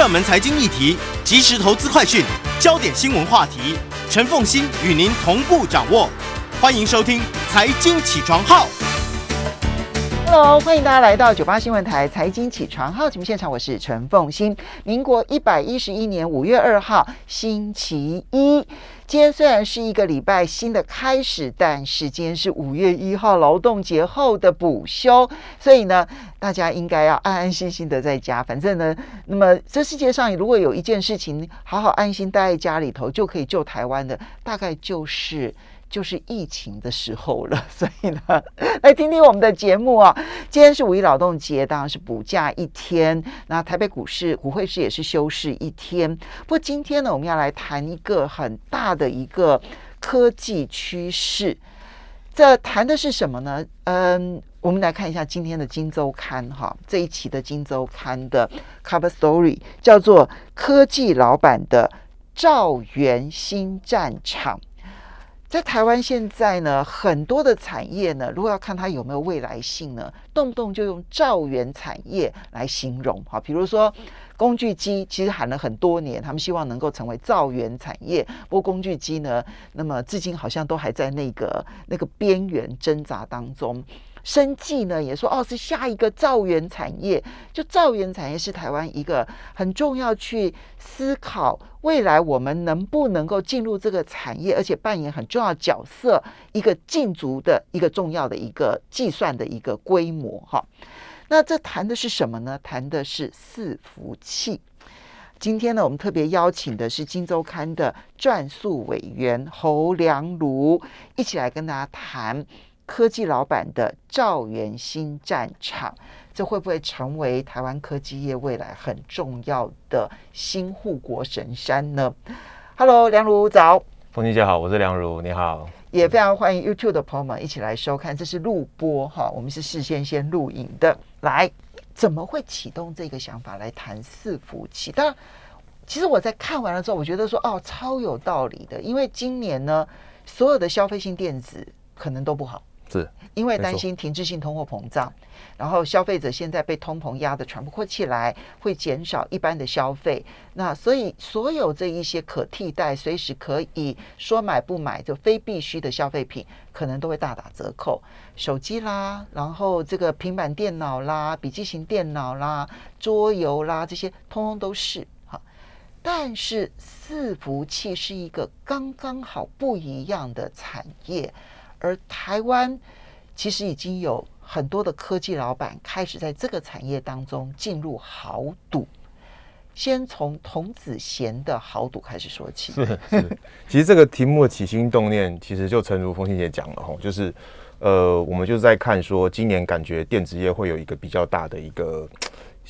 热门财经议题、即时投资快讯、焦点新闻话题，陈凤欣与您同步掌握。欢迎收听《财经起床号》。Hello，欢迎大家来到九八新闻台《财经起床号》节目现场，我是陈凤馨。民国一百一十一年五月二号，星期一。今天虽然是一个礼拜新的开始，但是今天是五月一号劳动节后的补休，所以呢，大家应该要安安心心的在家。反正呢，那么这世界上如果有一件事情好好安心待在家里头就可以救台湾的，大概就是。就是疫情的时候了，所以呢，来听听我们的节目啊。今天是五一劳动节，当然是补假一天。那台北股市、股汇市也是休市一天。不过今天呢，我们要来谈一个很大的一个科技趋势。这谈的是什么呢？嗯，我们来看一下今天的《金周刊》哈，这一期的《金周刊》的 cover story 叫做“科技老板的赵元新战场”。在台湾现在呢，很多的产业呢，如果要看它有没有未来性呢，动不动就用造园产业来形容。哈，比如说工具机，其实喊了很多年，他们希望能够成为造园产业。不过工具机呢，那么至今好像都还在那个那个边缘挣扎当中。生计呢也说哦，是下一个造园产业，就造园产业是台湾一个很重要去思考未来我们能不能够进入这个产业，而且扮演很重要角色一个进足的一个重要的一个计算的一个规模哈。那这谈的是什么呢？谈的是伺服器。今天呢，我们特别邀请的是《金周刊》的撰述委员侯良儒，一起来跟大家谈。科技老板的兆元新战场，这会不会成为台湾科技业未来很重要的新护国神山呢？Hello，梁如早，凤馨姐好，我是梁如，你好，也非常欢迎 YouTube 的朋友们一起来收看，这是录播哈，我们是事先先录影的。来，怎么会启动这个想法来谈伺服器？当然，其实我在看完了之后，我觉得说哦，超有道理的，因为今年呢，所有的消费性电子可能都不好。是，因为担心停滞性通货膨胀，然后消费者现在被通膨压得喘不过气来，会减少一般的消费。那所以所有这一些可替代、随时可以说买不买就非必须的消费品，可能都会大打折扣。手机啦，然后这个平板电脑啦、笔记型电脑啦、桌游啦，这些通通都是哈。但是伺服器是一个刚刚好不一样的产业。而台湾其实已经有很多的科技老板开始在这个产业当中进入豪赌。先从童子贤的豪赌开始说起。是，其实这个题目的起心动念，其实就诚如凤馨姐讲了哈，就是呃，我们就是在看说，今年感觉电子业会有一个比较大的一个。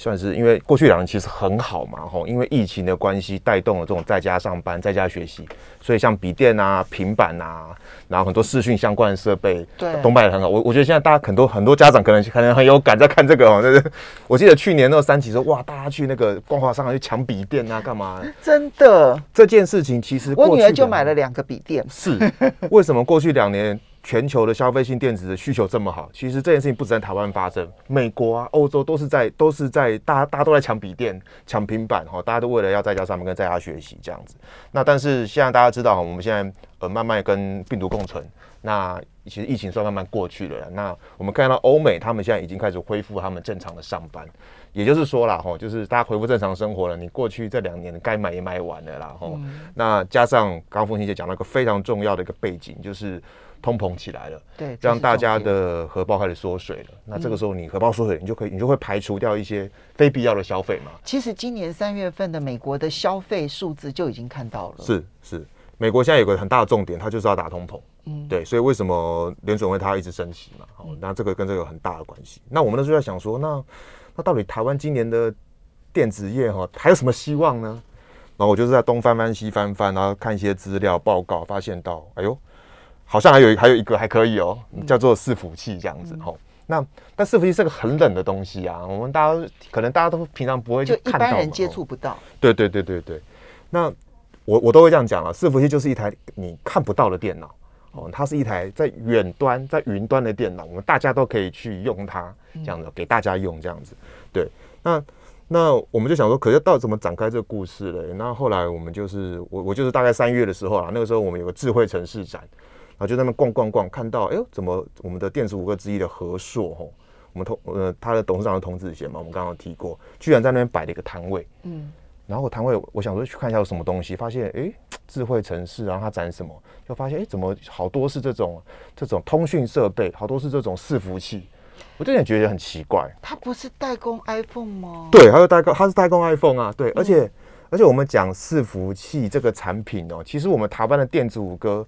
算是因为过去两年其实很好嘛，吼，因为疫情的关系带动了这种在家上班、在家学习，所以像笔电啊、平板啊，然后很多视讯相关的设备，对，都卖得很好。我我觉得现在大家很多很多家长可能可能很有感在看这个哦，就 是我记得去年那个三级说哇，大家去那个光华商场去抢笔电啊，干嘛？真的，这件事情其实我女儿就买了两个笔电。是，为什么过去两年？全球的消费性电子的需求这么好，其实这件事情不止在台湾发生，美国啊、欧洲都是在都是在大家大家都在抢笔电、抢平板哈，大家都为了要在家上班跟在家学习这样子。那但是现在大家知道哈，我们现在呃慢慢跟病毒共存，那其实疫情算慢慢过去了。那我们看到欧美他们现在已经开始恢复他们正常的上班，也就是说啦哈，就是大家恢复正常生活了。你过去这两年该买也买完了啦哈。嗯、那加上刚刚凤馨姐讲到一个非常重要的一个背景，就是。通膨起来了，对，让大家的荷包开始缩水了。那这个时候，你荷包缩水，你就可以，你就会排除掉一些非必要的消费嘛。其实今年三月份的美国的消费数字就已经看到了。是是，美国现在有个很大的重点，它就是要打通膨。嗯，对，所以为什么联准会它要一直升息嘛？哦，那这个跟这个有很大的关系。那我们那时候在想说，那那到底台湾今年的电子业哈还有什么希望呢？然后我就是在东翻翻西翻翻，然后看一些资料报告，发现到，哎呦。好像还有还有一个还可以哦，叫做伺服器这样子吼。那但伺服器是个很冷的东西啊，我们大家可能大家都平常不会去看到，一般人接触不到。对对对对对。那我我都会这样讲了，伺服器就是一台你看不到的电脑哦，它是一台在远端在云端的电脑，我们大家都可以去用它这样子，给大家用这样子。对，那那我们就想说，可是到底怎么展开这个故事嘞？那后来我们就是我我就是大概三月的时候啊，那个时候我们有个智慧城市展，然后就在那边逛逛逛，看到哎呦，怎么我们的电子五哥之一的和硕吼，我们同呃他的董事长的童子贤嘛，我们刚刚提过，居然在那边摆了一个摊位，嗯，然后摊位我想说去看一下有什么东西，发现哎智慧城市，然后他展什么，就发现哎怎么好多是这种这种通讯设备，好多是这种伺服器。我有点觉得很奇怪，他不是代工 iPhone 吗？对，他是代工，他是代工 iPhone 啊。对，而且、嗯、而且我们讲伺服器这个产品哦，其实我们台湾的电子五哥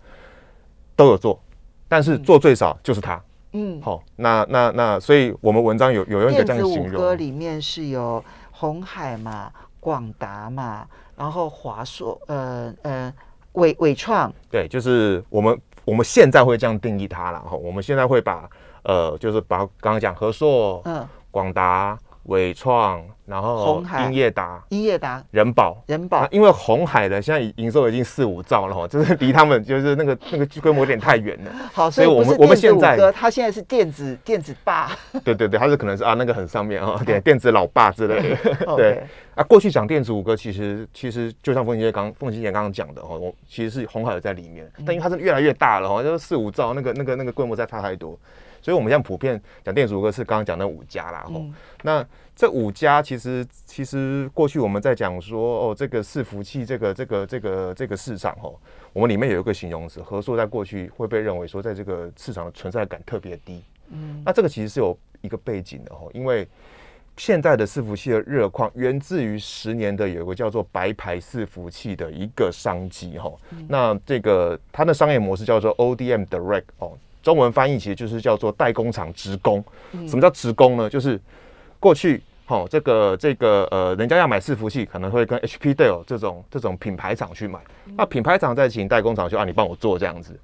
都有做，但是做最少就是他。嗯，好、哦，那那那，所以我们文章有有用一个这样的形容。电子五哥里面是有红海嘛、广达嘛，然后华硕，呃呃，伟伟创。对，就是我们我们现在会这样定义它了哈。我们现在会把。呃，就是把刚刚讲和硕、嗯，广达、纬创，然后鸿海、英业达、英业达、仁宝、仁宝，因为红海的现在营收已经四五兆了哈，就是离他们就是那个那个规模有点太远了。好，所以我们我们现在他现在是电子电子霸。对对对，他是可能是啊那个很上面啊，对，电子老爸之类的。对。啊，过去讲电子五哥，其实其实就像凤姐刚凤姐刚刚讲的哈，我其实是红海在里面，但因为它是越来越大了哈，就是四五兆，那个那个那个规模在差太多。所以，我们现在普遍讲电子五哥是刚刚讲的五家啦。吼、嗯，那这五家其实其实过去我们在讲说哦，这个伺服器这个这个这个这个市场吼，我们里面有一个形容词，合硕在过去会被认为说在这个市场的存在感特别低。嗯，那这个其实是有一个背景的吼，因为现在的伺服器的热况源自于十年的有一个叫做白牌伺服器的一个商机吼。那这个它的商业模式叫做 ODM Direct 哦。中文翻译其实就是叫做代工厂职工。什么叫职工呢？就是过去好、哦，这个这个呃，人家要买伺服器，可能会跟 HP、Dell 这种这种品牌厂去买。那品牌厂再请代工厂去啊，你帮我做这样子。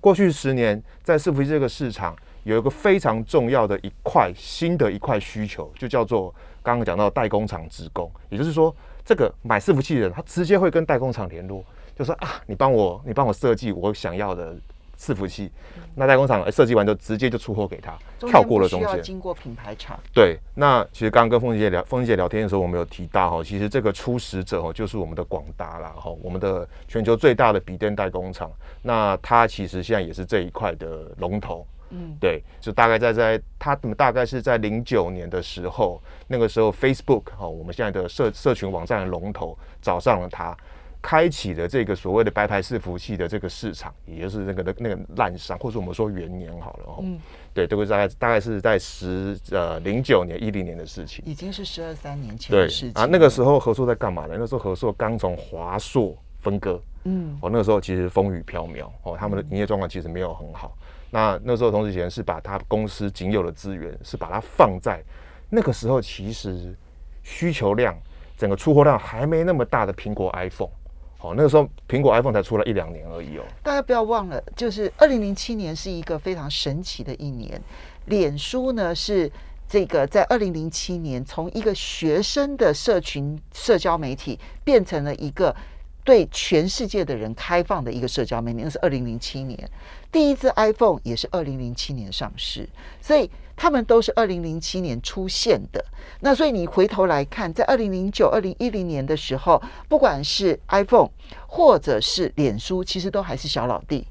过去十年，在伺服器这个市场有一个非常重要的一块新的一块需求，就叫做刚刚讲到代工厂职工。也就是说，这个买伺服器的人，他直接会跟代工厂联络，就说啊，你帮我，你帮我设计我想要的。伺服器，那代工厂设计完之后直接就出货给他，跳过了中间，经过品牌厂。对，那其实刚刚跟凤姐聊，凤姐聊天的时候，我们有提到哈，其实这个初始者哦，就是我们的广达啦哈，我们的全球最大的笔电代工厂，那它其实现在也是这一块的龙头。嗯，对，就大概在在它大概是在零九年的时候，那个时候 Facebook 哈，我们现在的社社群网站的龙头找上了它。开启了这个所谓的白牌伺服器的这个市场，也就是那个的那个滥商，或者我们说元年好了，嗯，对，这个大概大概是在十呃零九年一零年的事情，已经是十二三年前的事情。啊，那个时候合硕在干嘛呢？那时候合硕刚从华硕分割，嗯，哦，那个时候其实风雨飘渺，哦，他们的营业状况其实没有很好。那那时候童子贤是把他公司仅有的资源，是把它放在那个时候，其实需求量整个出货量还没那么大的苹果 iPhone。哦，那个时候苹果 iPhone 才出了一两年而已哦。大家不要忘了，就是二零零七年是一个非常神奇的一年。脸书呢是这个在二零零七年从一个学生的社群社交媒体变成了一个对全世界的人开放的一个社交媒体，那是二零零七年。第一支 iPhone 也是二零零七年上市，所以。他们都是二零零七年出现的，那所以你回头来看，在二零零九、二零一零年的时候，不管是 iPhone 或者是脸书，其实都还是小老弟。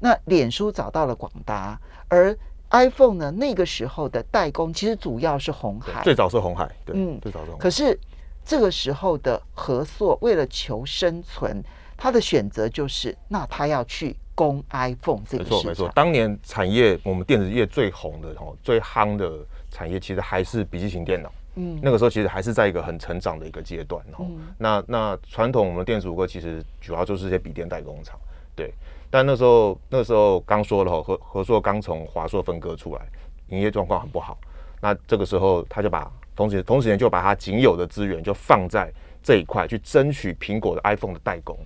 那脸书找到了广达，而 iPhone 呢，那个时候的代工其实主要是红海，最早是红海，对，嗯，最早是红海。可是这个时候的合作为了求生存，他的选择就是，那他要去。供 iPhone 这个没错没错，当年产业我们电子业最红的哦，最夯的产业其实还是笔记型电脑。嗯，那个时候其实还是在一个很成长的一个阶段哦。那那传统我们电子五哥其实主要就是一些笔电代工厂，对。但那时候那时候刚说了吼，合合作刚从华硕分割出来，营业状况很不好。那这个时候他就把同时同时间就把他仅有的资源就放在这一块去争取苹果的 iPhone 的代工。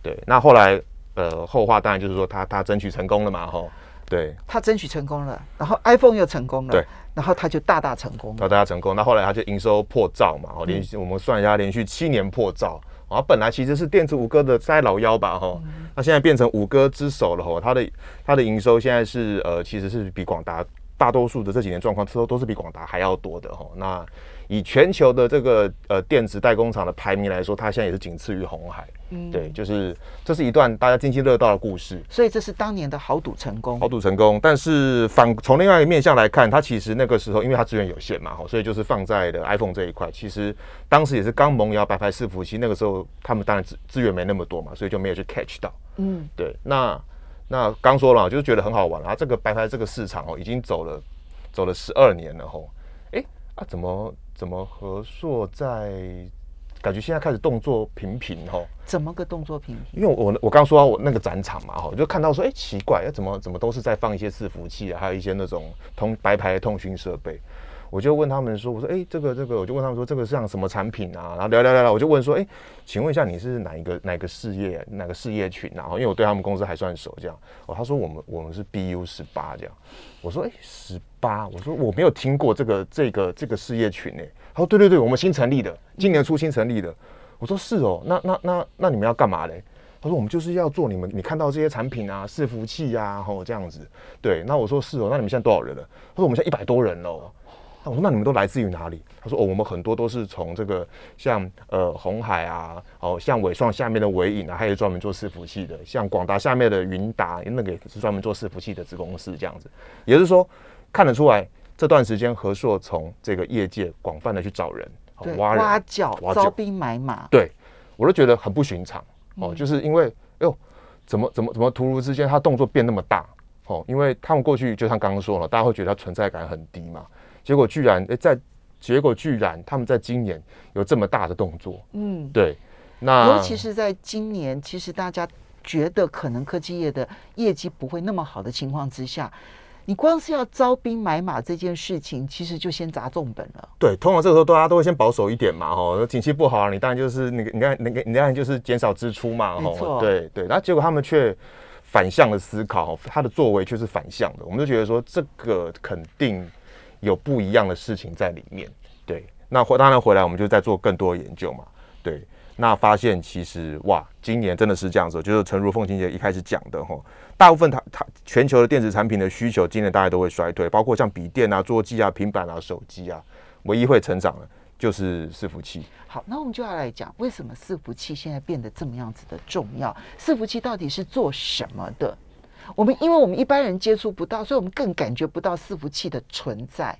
对，那后来。呃，后话当然就是说他他争取成功了嘛，吼，对，他争取成功了，然后 iPhone 又成功了，对，然后他就大大成功。了，大大成功。那后来他就营收破兆嘛，哦，连续、嗯、我们算一下，连续七年破兆，啊，本来其实是电子五哥的栽老幺吧，吼，那现在变成五哥之首了，吼，他的他的营收现在是呃，其实是比广达大多数的这几年状况之后都是比广达还要多的，吼，那。以全球的这个呃电子代工厂的排名来说，它现在也是仅次于红海。嗯，对，就是这是一段大家津津乐道的故事。所以这是当年的豪赌成功，豪赌成功。但是反从另外一个面向来看，它其实那个时候因为它资源有限嘛，所以就是放在了 iPhone 这一块。其实当时也是刚萌芽白牌伺服器，那个时候他们当然资资源没那么多嘛，所以就没有去 catch 到。嗯，对。那那刚说了，就是觉得很好玩啊。这个白牌这个市场哦，已经走了走了十二年了吼。哎啊，怎么怎么和硕在？感觉现在开始动作频频哦，怎么个动作频频？因为我我刚说到我那个展场嘛哈，就看到说，哎、欸，奇怪，怎么怎么都是在放一些伺服器啊，还有一些那种通白牌的通讯设备。我就问他们说，我说，哎、这个这个，我就问他们说，这个是像什么产品啊？然后聊聊聊聊，我就问说，哎、请问一下你是哪一个哪个事业哪个事业群啊？然后因为我对他们公司还算熟，这样哦，他说我们我们是 BU 十八这样。我说，哎、十八，我说我没有听过这个这个这个事业群哎、欸。他说：“对对对，我们新成立的，今年初新成立的。”我说：“是哦，那那那那你们要干嘛嘞？”他说：“我们就是要做你们你看到这些产品啊，伺服器啊，吼这样子。”对，那我说：“是哦，那你们现在多少人了？”他说：“我们现在一百多人喽。”那我说：“那你们都来自于哪里？”他说：“哦，我们很多都是从这个像呃红海啊，哦像伟创下面的伟影啊，还有专门做伺服器的，像广达下面的云达，那个也是专门做伺服器的子公司这样子。也就是说，看得出来。”这段时间，和硕从这个业界广泛的去找人，对挖人挖角、招兵买马，对我都觉得很不寻常哦，嗯、就是因为哟，怎么怎么怎么突如之间他动作变那么大哦？因为他们过去就像刚刚说了，大家会觉得他存在感很低嘛，结果居然诶在结果居然他们在今年有这么大的动作，嗯，对，那尤其是在今年，其实大家觉得可能科技业的业绩不会那么好的情况之下。你光是要招兵买马这件事情，其实就先砸重本了。对，通常这个时候大家都会先保守一点嘛，吼，景气不好啊，你当然就是那个，你看那个，你当然就是减少支出嘛，吼对，对对。那结果他们却反向的思考，他的作为却是反向的，我们就觉得说这个肯定有不一样的事情在里面。对，那回当然回来，我们就再做更多的研究嘛，对。那发现其实哇，今年真的是这样子，就是诚如凤琴姐一开始讲的哈，大部分它它全球的电子产品的需求，今年大家都会衰退，包括像笔电啊、桌机啊、平板啊、手机啊，唯一会成长的就是伺服器。好，那我们就要来讲，为什么伺服器现在变得这么样子的重要？伺服器到底是做什么的？我们因为我们一般人接触不到，所以我们更感觉不到伺服器的存在。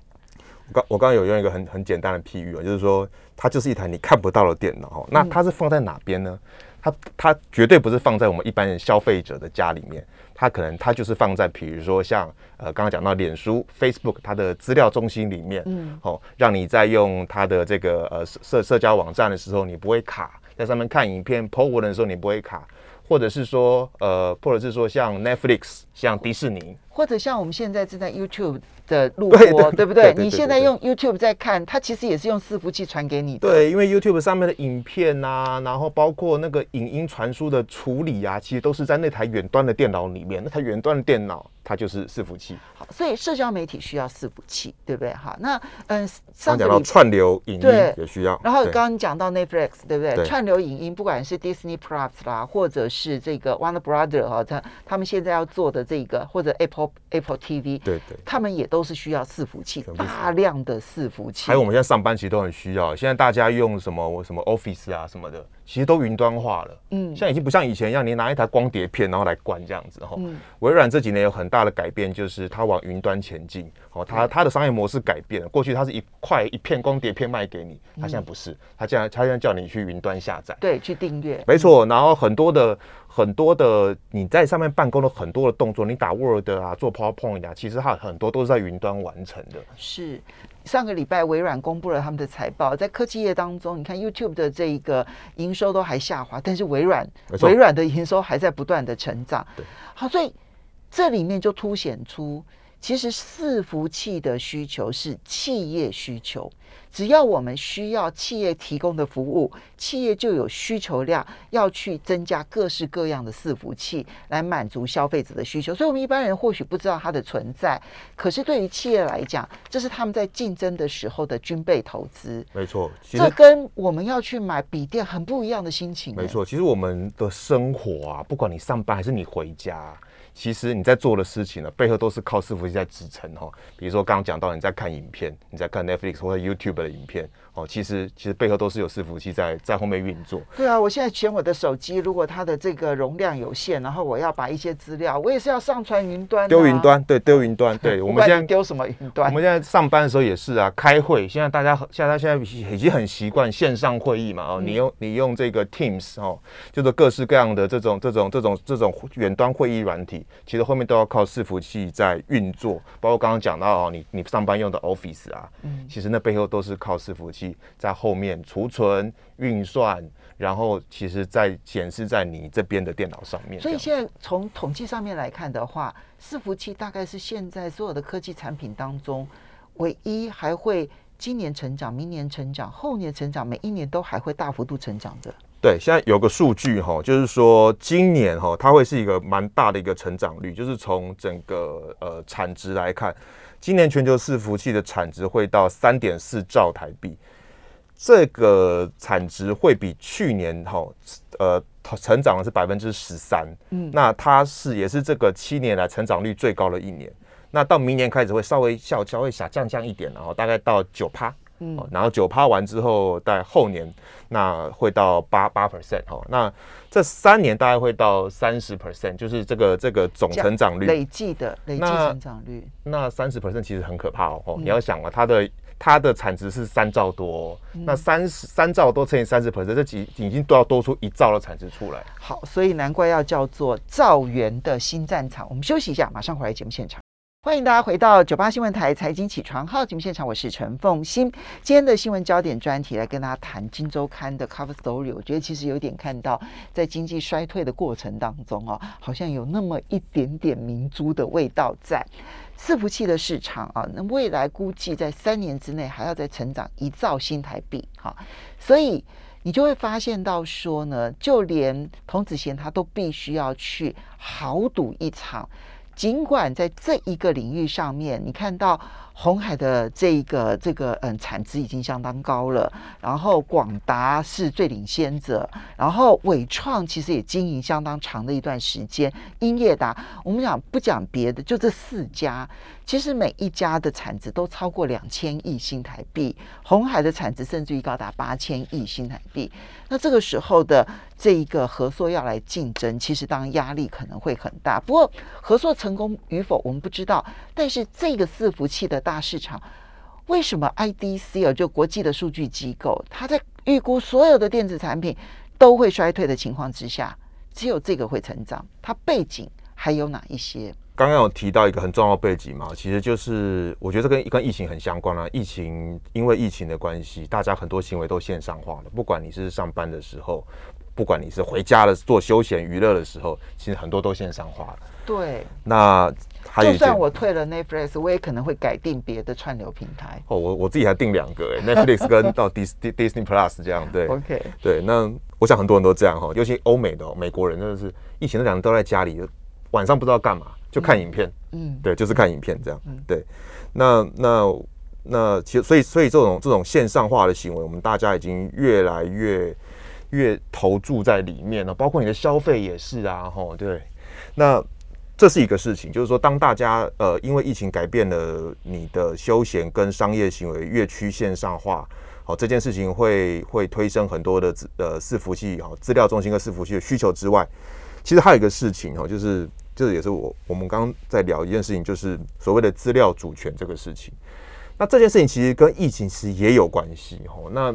我刚我刚刚有用一个很很简单的譬喻啊，就是说它就是一台你看不到的电脑哈。那它是放在哪边呢？它它绝对不是放在我们一般人消费者的家里面，它可能它就是放在比如说像呃刚刚讲到脸书 Facebook 它的资料中心里面，嗯，哦，让你在用它的这个呃社社交网站的时候你不会卡，在上面看影片 po 文的时候你不会卡，或者是说呃或者是说像 Netflix 像迪士尼，或者像我们现在正在 YouTube。的录播对不对？你现在用 YouTube 在看，它其实也是用伺服器传给你的。对，因为 YouTube 上面的影片啊，然后包括那个影音传输的处理啊，其实都是在那台远端的电脑里面。那台远端的电脑，它就是伺服器。好，所以社交媒体需要伺服器，对不对？好，那嗯，上讲到串流影音也需要。然后刚刚讲到 Netflix，对不对？串流影音，不管是 Disney Plus 啦，或者是这个 Warner Brother 哈，他他们现在要做的这个，或者 Apple Apple TV，对对，他们也都。是需要伺服器，大量的伺服器。还有我们现在上班其实都很需要。现在大家用什么什么 Office 啊什么的，其实都云端化了。嗯，现在已经不像以前一样，你拿一台光碟片然后来关这样子哈。嗯，微软这几年有很大的改变，就是它往云端前进。哦，它它的商业模式改变了。过去它是一块一片光碟片卖给你，它现在不是，它现在它现在叫你去云端下载，对，去订阅。没错，然后很多的。很多的你在上面办公的很多的动作，你打 Word 啊，做 PowerPoint 啊，其实它很多都是在云端完成的。是，上个礼拜微软公布了他们的财报，在科技业当中，你看 YouTube 的这一个营收都还下滑，但是微软微软的营收还在不断的成长。好，所以这里面就凸显出，其实伺服器的需求是企业需求。只要我们需要企业提供的服务，企业就有需求量要去增加各式各样的伺服器来满足消费者的需求。所以，我们一般人或许不知道它的存在，可是对于企业来讲，这是他们在竞争的时候的军备投资。没错，这跟我们要去买笔电很不一样的心情。没错，其实我们的生活啊，不管你上班还是你回家。其实你在做的事情呢，背后都是靠伺服器在支撑哈。比如说刚刚讲到你在看影片，你在看 Netflix 或者 YouTube 的影片。哦，其实其实背后都是有伺服器在在后面运作。对啊，我现在选我的手机，如果它的这个容量有限，然后我要把一些资料，我也是要上传云端、啊。丢云端，对，丢云端，对。我们现在丢什么云端？我们现在上班的时候也是啊，开会。现在大家现在现在已经很习惯线上会议嘛。哦，你用你用这个 Teams 哦，就是各式各样的这种这种这种这种远端会议软体，其实后面都要靠伺服器在运作。包括刚刚讲到哦，你你上班用的 Office 啊，嗯，其实那背后都是靠伺服器在后面。面储存、运算，然后其实在显示在你这边的电脑上面。所以现在从统计上面来看的话，伺服器大概是现在所有的科技产品当中，唯一还会今年成长、明年成长、后年成长，每一年都还会大幅度成长的。对，现在有个数据哈，就是说今年哈，它会是一个蛮大的一个成长率，就是从整个呃产值来看，今年全球伺服器的产值会到三点四兆台币。这个产值会比去年哈呃成长的是百分之十三，嗯，那它是也是这个七年来成长率最高的一年。那到明年开始会稍微效稍微下降降一点，然后大概到九趴，嗯，然后九趴完之后，在后年那会到八八 percent 哈，那这三年大概会到三十 percent，就是这个这个总成长率累计的累计成长率。那三十 percent 其实很可怕哦，嗯、你要想啊，它的。它的产值是三兆多，哦，嗯、那三十三兆多乘以三十 percent，这几已经都要多出一兆的产值出来。好，所以难怪要叫做兆元的新战场。我们休息一下，马上回来节目现场。欢迎大家回到九八新闻台财经起床号节目现场，我是陈凤馨。今天的新闻焦点专题来跟大家谈《金周刊》的 cover story。我觉得其实有点看到，在经济衰退的过程当中哦，好像有那么一点点明珠的味道在。伺服器的市场啊，那未来估计在三年之内还要再成长一兆新台币，哈，所以你就会发现到说呢，就连童子贤他都必须要去豪赌一场，尽管在这一个领域上面，你看到。鸿海的这一个这个嗯产值已经相当高了，然后广达是最领先者，然后伟创其实也经营相当长的一段时间，英业达我们讲不讲别的，就这四家，其实每一家的产值都超过两千亿新台币，鸿海的产值甚至于高达八千亿新台币。那这个时候的这一个合作要来竞争，其实当然压力可能会很大。不过合作成功与否我们不知道，但是这个伺服器的大市场，为什么 IDC 啊，就国际的数据机构，它在预估所有的电子产品都会衰退的情况之下，只有这个会成长？它背景还有哪一些？刚刚有提到一个很重要的背景嘛，其实就是我觉得这跟跟疫情很相关啊。疫情因为疫情的关系，大家很多行为都线上化了。不管你是上班的时候，不管你是回家了做休闲娱乐的时候，其实很多都线上化了。对，那就算我退了 Netflix，我也可能会改订别的串流平台。哦，我我自己还订两个哎，Netflix 跟到 Disney Disney Plus 这样。对，OK，对，那我想很多人都这样哈，尤其欧美的美国人真的是疫情那两个都在家里，晚上不知道干嘛。就看影片，嗯，对，就是看影片这样，嗯，对，那那那其实所以所以这种这种线上化的行为，我们大家已经越来越越投注在里面了，包括你的消费也是啊，吼，对，那这是一个事情，就是说当大家呃因为疫情改变了你的休闲跟商业行为越趋线上化，好，这件事情会会推升很多的呃伺服器哈资料中心跟伺服器的需求之外，其实还有一个事情哦，就是。这也是我我们刚刚在聊一件事情，就是所谓的资料主权这个事情。那这件事情其实跟疫情其实也有关系哈。那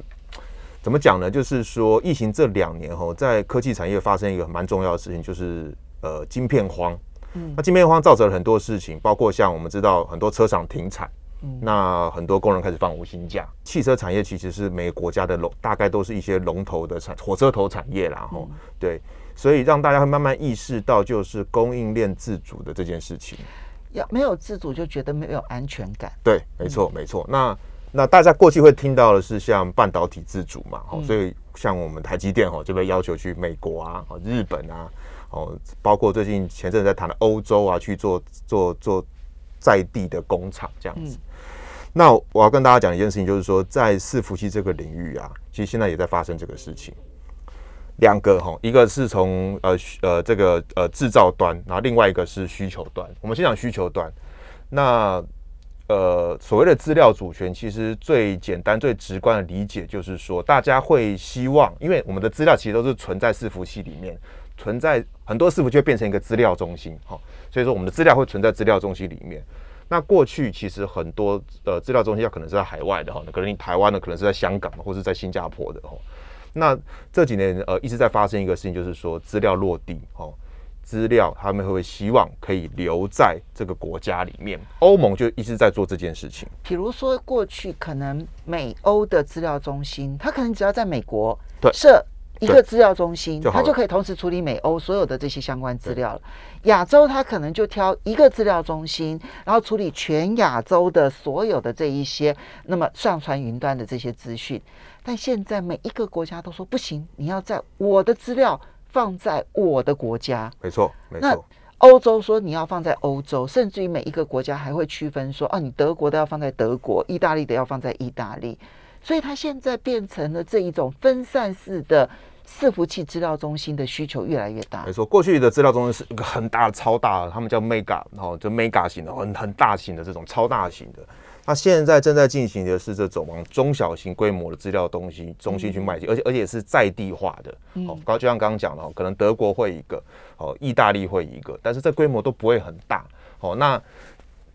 怎么讲呢？就是说疫情这两年哈，在科技产业发生一个蛮重要的事情，就是呃晶片荒。嗯。那晶片荒造成了很多事情，包括像我们知道很多车厂停产，嗯。那很多工人开始放无薪假。汽车产业其实是每个国家的龙，大概都是一些龙头的产火车头产业啦。然后对。所以让大家会慢慢意识到，就是供应链自主的这件事情。要没有自主，就觉得没有安全感。对，没错，没错。那那大家过去会听到的是像半导体自主嘛，哦，所以像我们台积电哦就被要求去美国啊、日本啊，哦，包括最近前阵子在谈的欧洲啊，去做做做在地的工厂这样子。那我要跟大家讲一件事情，就是说在伺服器这个领域啊，其实现在也在发生这个事情。两个哈，一个是从呃呃这个呃制造端，然后另外一个是需求端。我们先讲需求端。那呃所谓的资料主权，其实最简单、最直观的理解就是说，大家会希望，因为我们的资料其实都是存在伺服器里面，存在很多伺服就会变成一个资料中心哈，所以说我们的资料会存在资料中心里面。那过去其实很多呃资料中心要可能是在海外的哈，可能你台湾的，可能是在香港或者是在新加坡的哈。那这几年呃一直在发生一个事情，就是说资料落地哦，资料他们会希望可以留在这个国家里面？欧盟就一直在做这件事情。比如说过去可能美欧的资料中心，它可能只要在美国设一个资料中心，它就可以同时处理美欧所有的这些相关资料了。亚洲它可能就挑一个资料中心，然后处理全亚洲的所有的这一些，那么上传云端的这些资讯。但现在每一个国家都说不行，你要在我的资料放在我的国家。没错，没错。那欧洲说你要放在欧洲，甚至于每一个国家还会区分说，啊，你德国的要放在德国，意大利的要放在意大利。所以它现在变成了这一种分散式的伺服器资料中心的需求越来越大。没错，过去的资料中心是一个很大的、超大的，他们叫 mega，然后就 mega 型的，很很大型的这种超大型的。那现在正在进行的是这种往中小型规模的资料东西中心去迈进，而且而且是在地化的。哦，刚就像刚刚讲的，可能德国会一个，哦，意大利会一个，但是这规模都不会很大。哦，那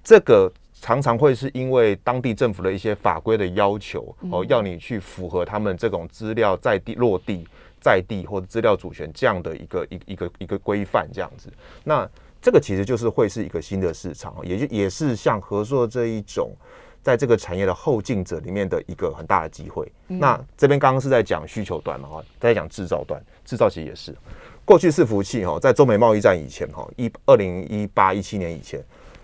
这个常常会是因为当地政府的一些法规的要求，哦，要你去符合他们这种资料在地落地在地或者资料主权这样的一个一一个一个规范这样子。那这个其实就是会是一个新的市场，也就也是像合作这一种。在这个产业的后进者里面的一个很大的机会。嗯、那这边刚刚是在讲需求端嘛，哈，在讲制造端，制造其实也是过去伺服器哈，在中美贸易战以前哈，一二零一八一七年以前。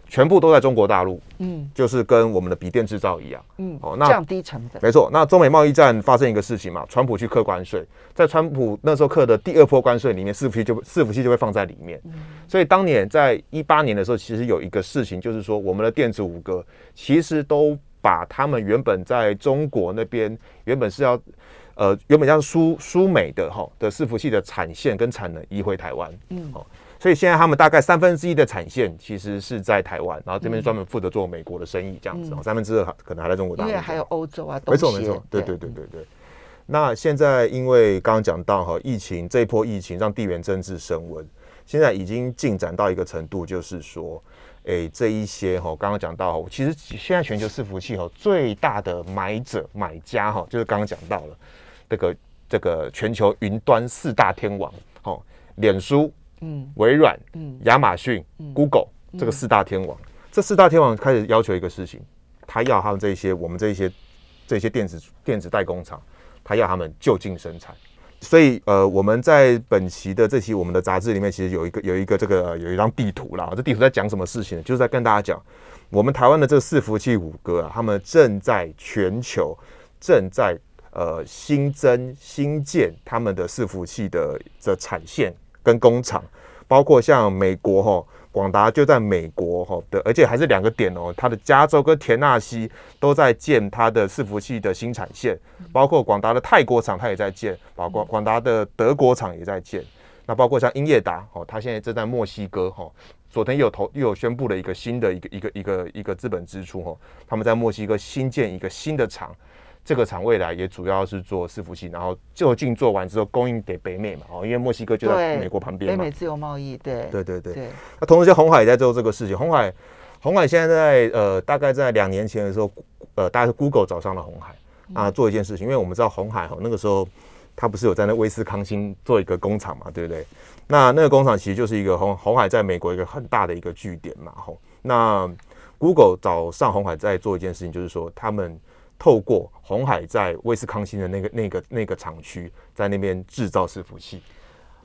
全部都在中国大陆，嗯，就是跟我们的笔电制造一样，嗯，哦，那降低成本，没错。那中美贸易战发生一个事情嘛，川普去课关税，在川普那时候课的第二波关税里面，伺服器就伺服器就会放在里面。嗯，所以当年在一八年的时候，其实有一个事情，就是说我们的电子五哥其实都把他们原本在中国那边原本是要呃原本要输输美的哈的伺服器的产线跟产能移回台湾，嗯，好。所以现在他们大概三分之一的产线其实是在台湾，然后这边专门负责做美国的生意，这样子哦。三分之二可能还在中国大陆，因为还有欧洲啊，没错没错，对对对对对。那现在因为刚刚讲到哈，疫情这一波疫情让地缘政治升温，现在已经进展到一个程度，就是说，诶，这一些哈，刚刚讲到，其实现在全球伺服器哈最大的买者买家哈，就是刚刚讲到了这个这个全球云端四大天王，哈，脸书。嗯，微软、嗯，亚马逊、嗯，Google 这个四大天王，嗯，这四大天王开始要求一个事情，他要他们这些我们这些这些电子电子代工厂，他要他们就近生产。所以呃，我们在本期的这期我们的杂志里面，其实有一个有一个这个有一张地图啦。这地图在讲什么事情呢？就是在跟大家讲，我们台湾的这个伺服器五哥啊，他们正在全球正在呃新增新建他们的伺服器的的产线。跟工厂，包括像美国哈，广达就在美国哈的，而且还是两个点哦，它的加州跟田纳西都在建它的伺服器的新产线，包括广达的泰国厂它也在建，包括广达的德国厂也在建，那包括像英业达哦，它现在正在墨西哥哈，昨天又有投又有宣布了一个新的一个一个一个一个资本支出哈，他们在墨西哥新建一个新的厂。这个厂未来也主要是做伺服器，然后就近做完之后供应给北美嘛，哦，因为墨西哥就在美国旁边嘛。北美自由贸易，对对对对。那同时，像红海也在做这个事情。红海，红海现在在呃，大概在两年前的时候，呃，大概是 Google 找上了红海啊，做一件事情，因为我们知道红海哈那个时候，他不是有在那威斯康星做一个工厂嘛，对不对？那那个工厂其实就是一个红红海在美国一个很大的一个据点嘛，吼。那 Google 找上红海在做一件事情，就是说他们。透过红海在威斯康星的那个、那个、那个厂区，在那边制造伺服器，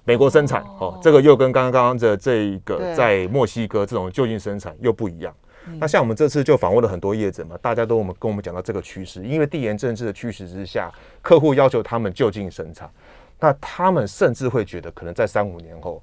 美国生产哦，哦，这个又跟刚刚刚刚的这一个在墨西哥这种就近生产又不一样。那像我们这次就访问了很多业者嘛，大家都我们跟我们讲到这个趋势，因为地缘政治的趋势之下，客户要求他们就近生产，那他们甚至会觉得，可能在三五年后，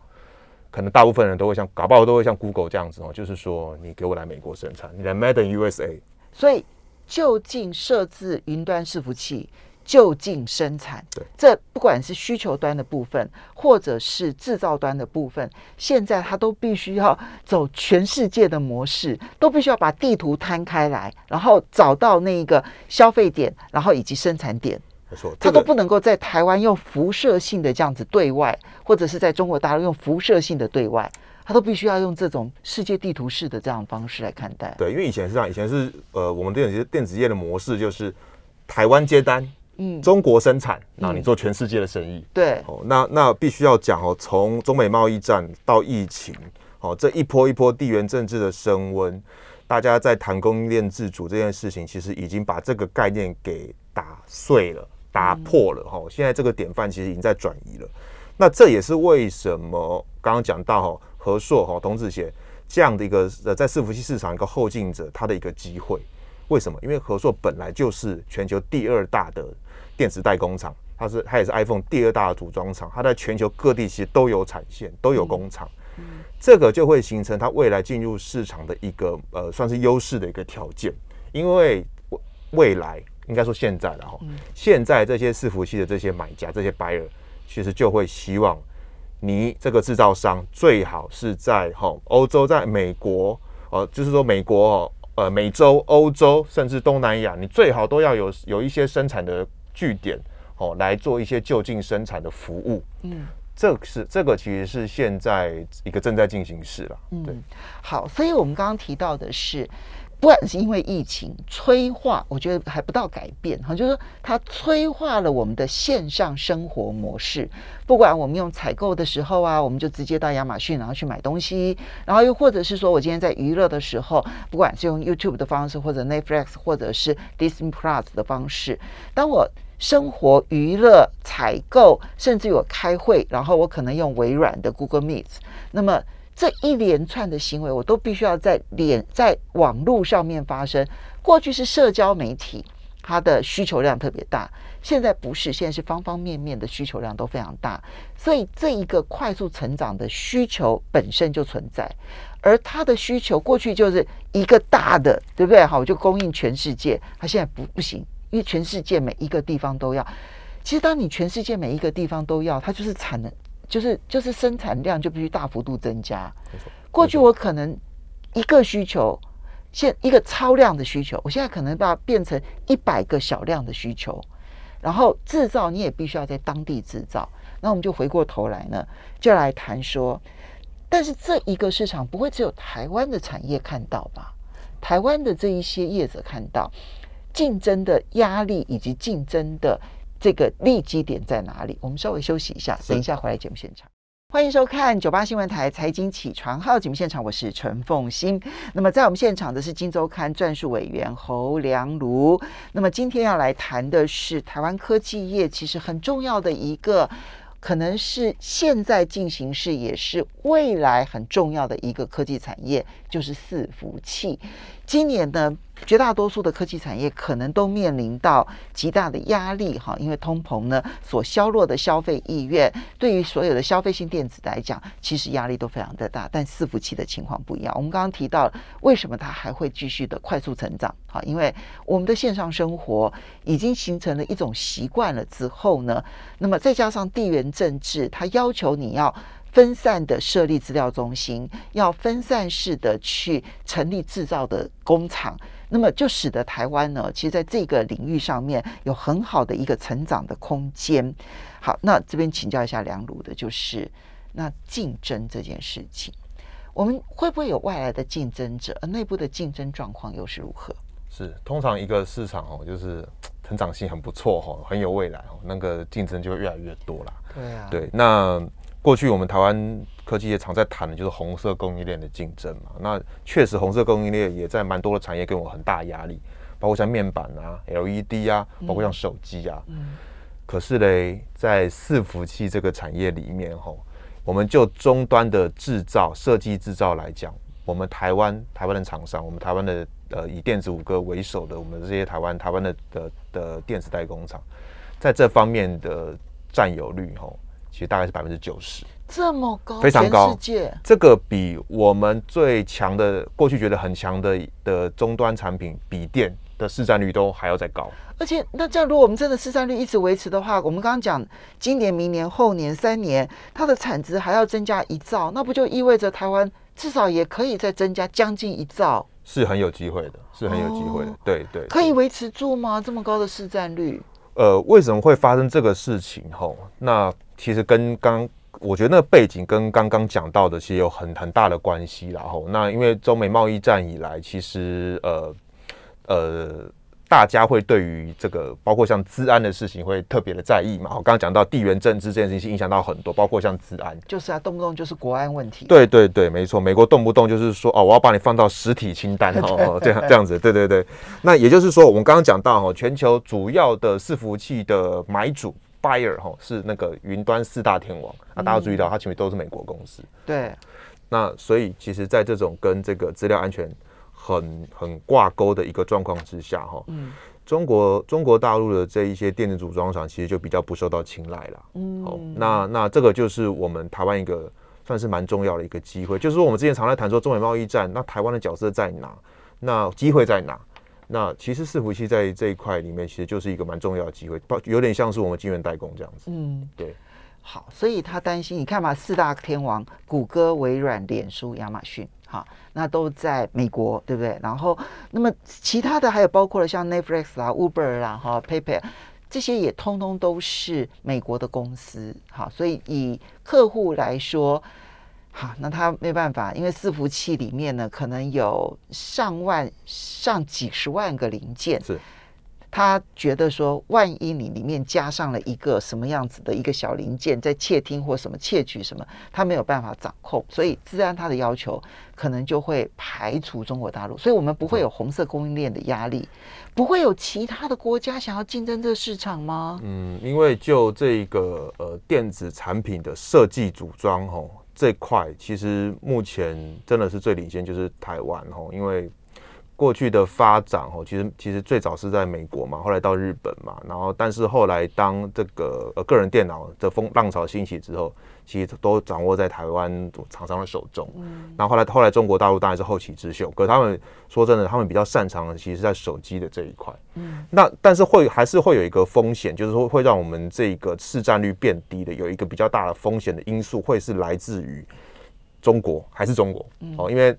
可能大部分人都会像搞不好都会像 Google 这样子哦，就是说你给我来美国生产，你来 Made in USA，所以。就近设置云端伺服器，就近生产，对，这不管是需求端的部分，或者是制造端的部分，现在它都必须要走全世界的模式，都必须要把地图摊开来，然后找到那个消费点，然后以及生产点。没错，它都不能够在台湾用辐射性的这样子对外，或者是在中国大陆用辐射性的对外，它都必须要用这种世界地图式的这样的方式来看待。对，因为以前是这样，以前是呃，我们电子电子业的模式就是台湾接单。嗯，中国生产，那你做全世界的生意，嗯、对，哦，那那必须要讲哦，从中美贸易战到疫情，哦，这一波一波地缘政治的升温，大家在谈供应链自主这件事情，其实已经把这个概念给打碎了、打破了，哈、嗯，现在这个典范其实已经在转移了。那这也是为什么刚刚讲到哈，和硕哈，童子贤这样的一个呃，在伺服器市场一个后进者，他的一个机会，为什么？因为和硕本来就是全球第二大的。电池代工厂，它是它也是 iPhone 第二大的组装厂，它在全球各地其实都有产线，都有工厂，嗯嗯、这个就会形成它未来进入市场的一个呃算是优势的一个条件，因为未来应该说现在了哈，嗯、现在这些伺服器的这些买家这些 buyer 其实就会希望你这个制造商最好是在哈欧洲，在美国，呃，就是说美国哦，呃，美洲、欧洲甚至东南亚，你最好都要有有一些生产的。据点哦，来做一些就近生产的服务，嗯，这是这个其实是现在一个正在进行式了，嗯，对，好，所以我们刚刚提到的是。不管是因为疫情催化，我觉得还不到改变哈，就是说它催化了我们的线上生活模式。不管我们用采购的时候啊，我们就直接到亚马逊然后去买东西，然后又或者是说我今天在娱乐的时候，不管是用 YouTube 的方式，或者 Netflix，或者是 Disney Plus 的方式，当我生活、娱乐、采购，甚至于我开会，然后我可能用微软的 Google Meet，那么。这一连串的行为，我都必须要在脸在网络上面发生。过去是社交媒体，它的需求量特别大，现在不是，现在是方方面面的需求量都非常大。所以这一个快速成长的需求本身就存在，而它的需求过去就是一个大的，对不对？好，我就供应全世界，它现在不不行，因为全世界每一个地方都要。其实当你全世界每一个地方都要，它就是产能。就是就是生产量就必须大幅度增加。过去我可能一个需求，现一个超量的需求，我现在可能把它变成一百个小量的需求。然后制造你也必须要在当地制造。那我们就回过头来呢，就来谈说，但是这一个市场不会只有台湾的产业看到吧？台湾的这一些业者看到竞争的压力以及竞争的。这个利基点在哪里？我们稍微休息一下，等一下回来节目现场。欢迎收看九八新闻台财经起床号节目现场，我是陈凤欣。那么在我们现场的是金周刊撰述委员侯良儒。那么今天要来谈的是台湾科技业其实很重要的一个，可能是现在进行式，也是未来很重要的一个科技产业，就是伺服器。今年呢，绝大多数的科技产业可能都面临到极大的压力哈，因为通膨呢所削弱的消费意愿，对于所有的消费性电子来讲，其实压力都非常的大。但伺服器的情况不一样。我们刚刚提到为什么它还会继续的快速成长？哈，因为我们的线上生活已经形成了一种习惯了之后呢，那么再加上地缘政治，它要求你要。分散的设立资料中心，要分散式的去成立制造的工厂，那么就使得台湾呢，其实在这个领域上面有很好的一个成长的空间。好，那这边请教一下梁鲁的，就是那竞争这件事情，我们会不会有外来的竞争者？而内部的竞争状况又是如何？是，通常一个市场哦，就是成长性很不错哈，很有未来哦，那个竞争就会越来越多啦。对啊，对，那。过去我们台湾科技业常在谈的就是红色供应链的竞争嘛，那确实红色供应链也在蛮多的产业给我很大压力，包括像面板啊、LED 啊，包括像手机啊。嗯。可是嘞，在伺服器这个产业里面吼，我们就终端的制造、设计制造来讲，我们台湾台湾的厂商，我们台湾的呃以电子五哥为首的我们这些台湾台湾的的的电子代工厂，在这方面的占有率吼。其实大概是百分之九十，这么高，非常高。世界这个比我们最强的过去觉得很强的的终端产品笔电的市占率都还要再高。而且，那这样如果我们真的市占率一直维持的话，我们刚刚讲今年、明年、后年三年，它的产值还要增加一兆，那不就意味着台湾至少也可以再增加将近一兆？是很有机会的，是很有机会的。哦、对对，对，可以维持住吗？这么高的市占率？呃，为什么会发生这个事情？吼，那其实跟刚。我觉得那个背景跟刚刚讲到的其实有很很大的关系，然后那因为中美贸易战以来，其实呃呃大家会对于这个包括像治安的事情会特别的在意嘛。我刚刚讲到地缘政治这件事情影响到很多，包括像治安，就是啊，动不动就是国安问题。对对对，没错，美国动不动就是说哦，我要把你放到实体清单 哦，这样这样子，对对对。那也就是说，我们刚刚讲到哈，全球主要的伺服器的买主。Buyer 哈是那个云端四大天王，那大家注意到，它其实都是美国公司。对，那所以其实，在这种跟这个资料安全很很挂钩的一个状况之下，哈，嗯，中国中国大陆的这一些电子组装厂其实就比较不受到青睐了。嗯，好，那那这个就是我们台湾一个算是蛮重要的一个机会，就是说我们之前常在谈说中美贸易战，那台湾的角色在哪？那机会在哪？那其实伺服器在这一块里面，其实就是一个蛮重要的机会，有点像是我们晶圆代工这样子。嗯，对。好，所以他担心，你看嘛，四大天王，谷歌、微软、脸书、亚马逊，好，那都在美国，对不对？然后，那么其他的还有包括了像 Netflix 啊、Uber 啊、哈、PayPal 这些也通通都是美国的公司，好，所以以客户来说。好，那他没办法，因为伺服器里面呢，可能有上万、上几十万个零件。是，他觉得说，万一你里面加上了一个什么样子的一个小零件，在窃听或什么窃取什么，他没有办法掌控，所以自然他的要求可能就会排除中国大陆，所以我们不会有红色供应链的压力，不会有其他的国家想要竞争这个市场吗？嗯，因为就这个呃电子产品的设计组装吼。这块其实目前真的是最领先，就是台湾吼，因为过去的发展哦，其实其实最早是在美国嘛，后来到日本嘛，然后但是后来当这个呃个人电脑的风浪潮兴起之后。其实都掌握在台湾厂商的手中，嗯，然后后来后来中国大陆当然是后起之秀，可是他们说真的，他们比较擅长的其实是在手机的这一块，嗯，那但是会还是会有一个风险，就是说会让我们这个市占率变低的，有一个比较大的风险的因素，会是来自于中国还是中国，哦，因为。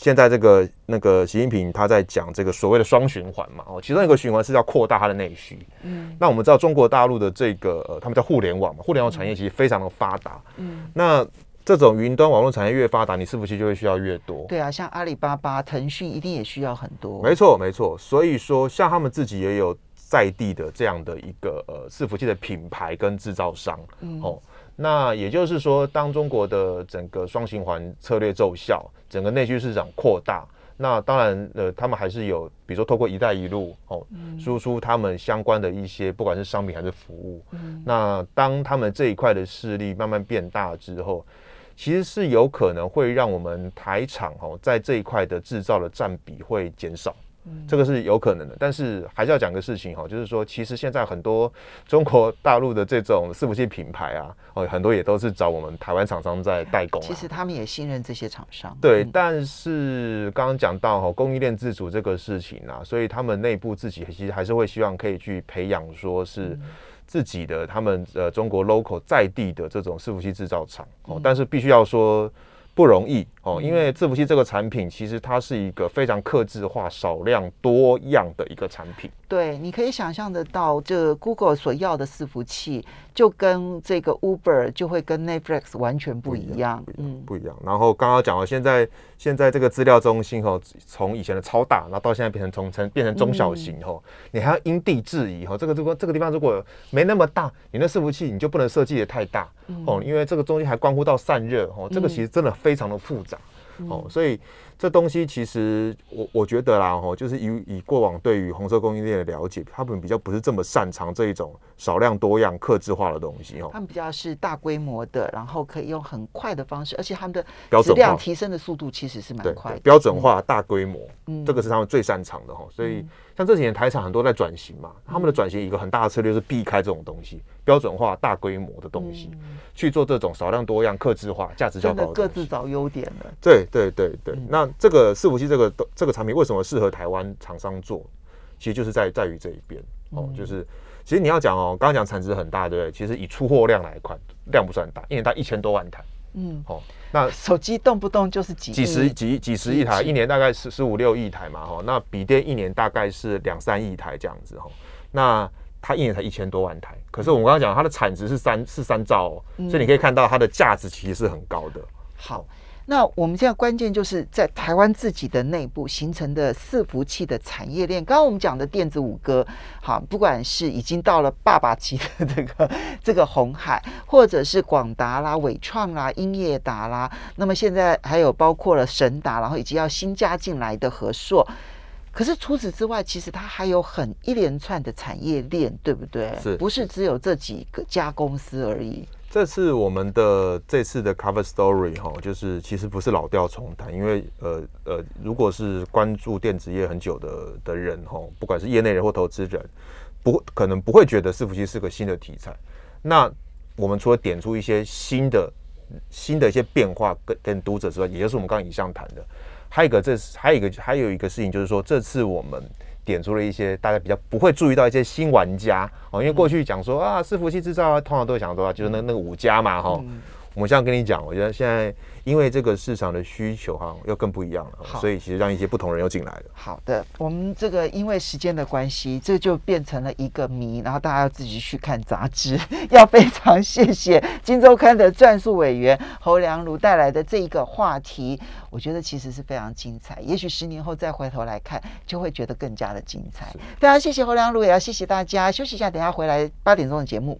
现在这个那个习近平他在讲这个所谓的双循环嘛，哦，其中一个循环是要扩大它的内需。嗯，那我们知道中国大陆的这个呃，他们叫互联网嘛，互联网产业其实非常的发达。嗯，那这种云端网络产业越发达，你伺服器就会需要越多。对啊，像阿里巴巴、腾讯一定也需要很多。没错，没错。所以说，像他们自己也有在地的这样的一个呃伺服器的品牌跟制造商。嗯，哦。那也就是说，当中国的整个双循环策略奏效，整个内需市场扩大，那当然，呃，他们还是有，比如说透过“一带一路”哦，输出他们相关的一些，不管是商品还是服务。那当他们这一块的势力慢慢变大之后，其实是有可能会让我们台厂哦，在这一块的制造的占比会减少。这个是有可能的，但是还是要讲个事情哈，就是说，其实现在很多中国大陆的这种伺服器品牌啊，哦，很多也都是找我们台湾厂商在代工。其实他们也信任这些厂商。对，但是刚刚讲到哈，供应链自主这个事情啊，所以他们内部自己其实还是会希望可以去培养，说是自己的他们呃中国 local 在地的这种伺服器制造厂哦，但是必须要说。不容易哦，因为伺服器这个产品其实它是一个非常克制化、少量多样的一个产品。对，你可以想象得到，这 Google 所要的伺服器，就跟这个 Uber 就会跟 Netflix 完全不一样，嗯，不一样。然后刚刚讲了，现在现在这个资料中心哦，从以前的超大，然后到现在变成从成变成中小型哦，你还要因地制宜哦。这个如果这个地方如果没那么大，你那伺服器你就不能设计的太大哦，因为这个东西还关乎到散热哦，这个其实真的非常的复杂哦，所以。这东西其实我我觉得啦，吼，就是以以过往对于红色供应链的了解，他们比较不是这么擅长这一种少量多样、克制化的东西，哦。他们比较是大规模的，然后可以用很快的方式，而且他们的质量提升的速度其实是蛮快的。标准化、大规模，嗯，这个是他们最擅长的，哈。所以像这几年台厂很多在转型嘛，他们的转型一个很大的策略是避开这种东西，标准化、大规模的东西，去做这种少量多样、克制化、价值较高的。各自找优点了。对对对对，那。这个伺服器这个这个产品为什么适合台湾厂商做？其实就是在在于这一边哦，就是其实你要讲哦，刚刚讲产值很大，对不对？其实以出货量来看，量不算大，一年大概一千多万台。嗯，哦，那手机动不动就是几几十几几十亿台，一年大概十十五六亿台嘛，哈，那笔电一年大概是两三亿台这样子，哈，那它一年才一千多万台，可是我们刚刚讲它的产值是三是三兆哦，所以你可以看到它的价值其实是很高的。好。那我们现在关键就是在台湾自己的内部形成的四服器的产业链。刚刚我们讲的电子五哥，好，不管是已经到了爸爸级的这个 这个红海，或者是广达啦、伟创啦、英业达啦，那么现在还有包括了神达，然后以及要新加进来的和硕。可是除此之外，其实它还有很一连串的产业链，对不对？是，不是只有这几个家公司而已？这次我们的这次的 cover story 哈，就是其实不是老调重弹，因为呃呃，如果是关注电子业很久的的人哈，不管是业内人或投资人，不可能不会觉得伺服器是个新的题材。那我们除了点出一些新的新的一些变化跟跟读者之外，也就是我们刚刚以上谈的，还有一个这还有一个还有一个事情就是说，这次我们。点出了一些大家比较不会注意到一些新玩家哦，因为过去讲说啊，伺服器制造啊，通常都会想说啊，就是那那个五家嘛哈。我们现在跟你讲，我觉得现在因为这个市场的需求哈，又更不一样了，所以其实让一些不同人又进来了。好的，我们这个因为时间的关系，这就变成了一个谜，然后大家要自己去看杂志。要非常谢谢《金周刊》的撰述委员侯良儒带来的这一个话题，我觉得其实是非常精彩。也许十年后再回头来看，就会觉得更加的精彩。非常谢谢侯良儒，也要谢谢大家。休息一下，等下回来八点钟的节目。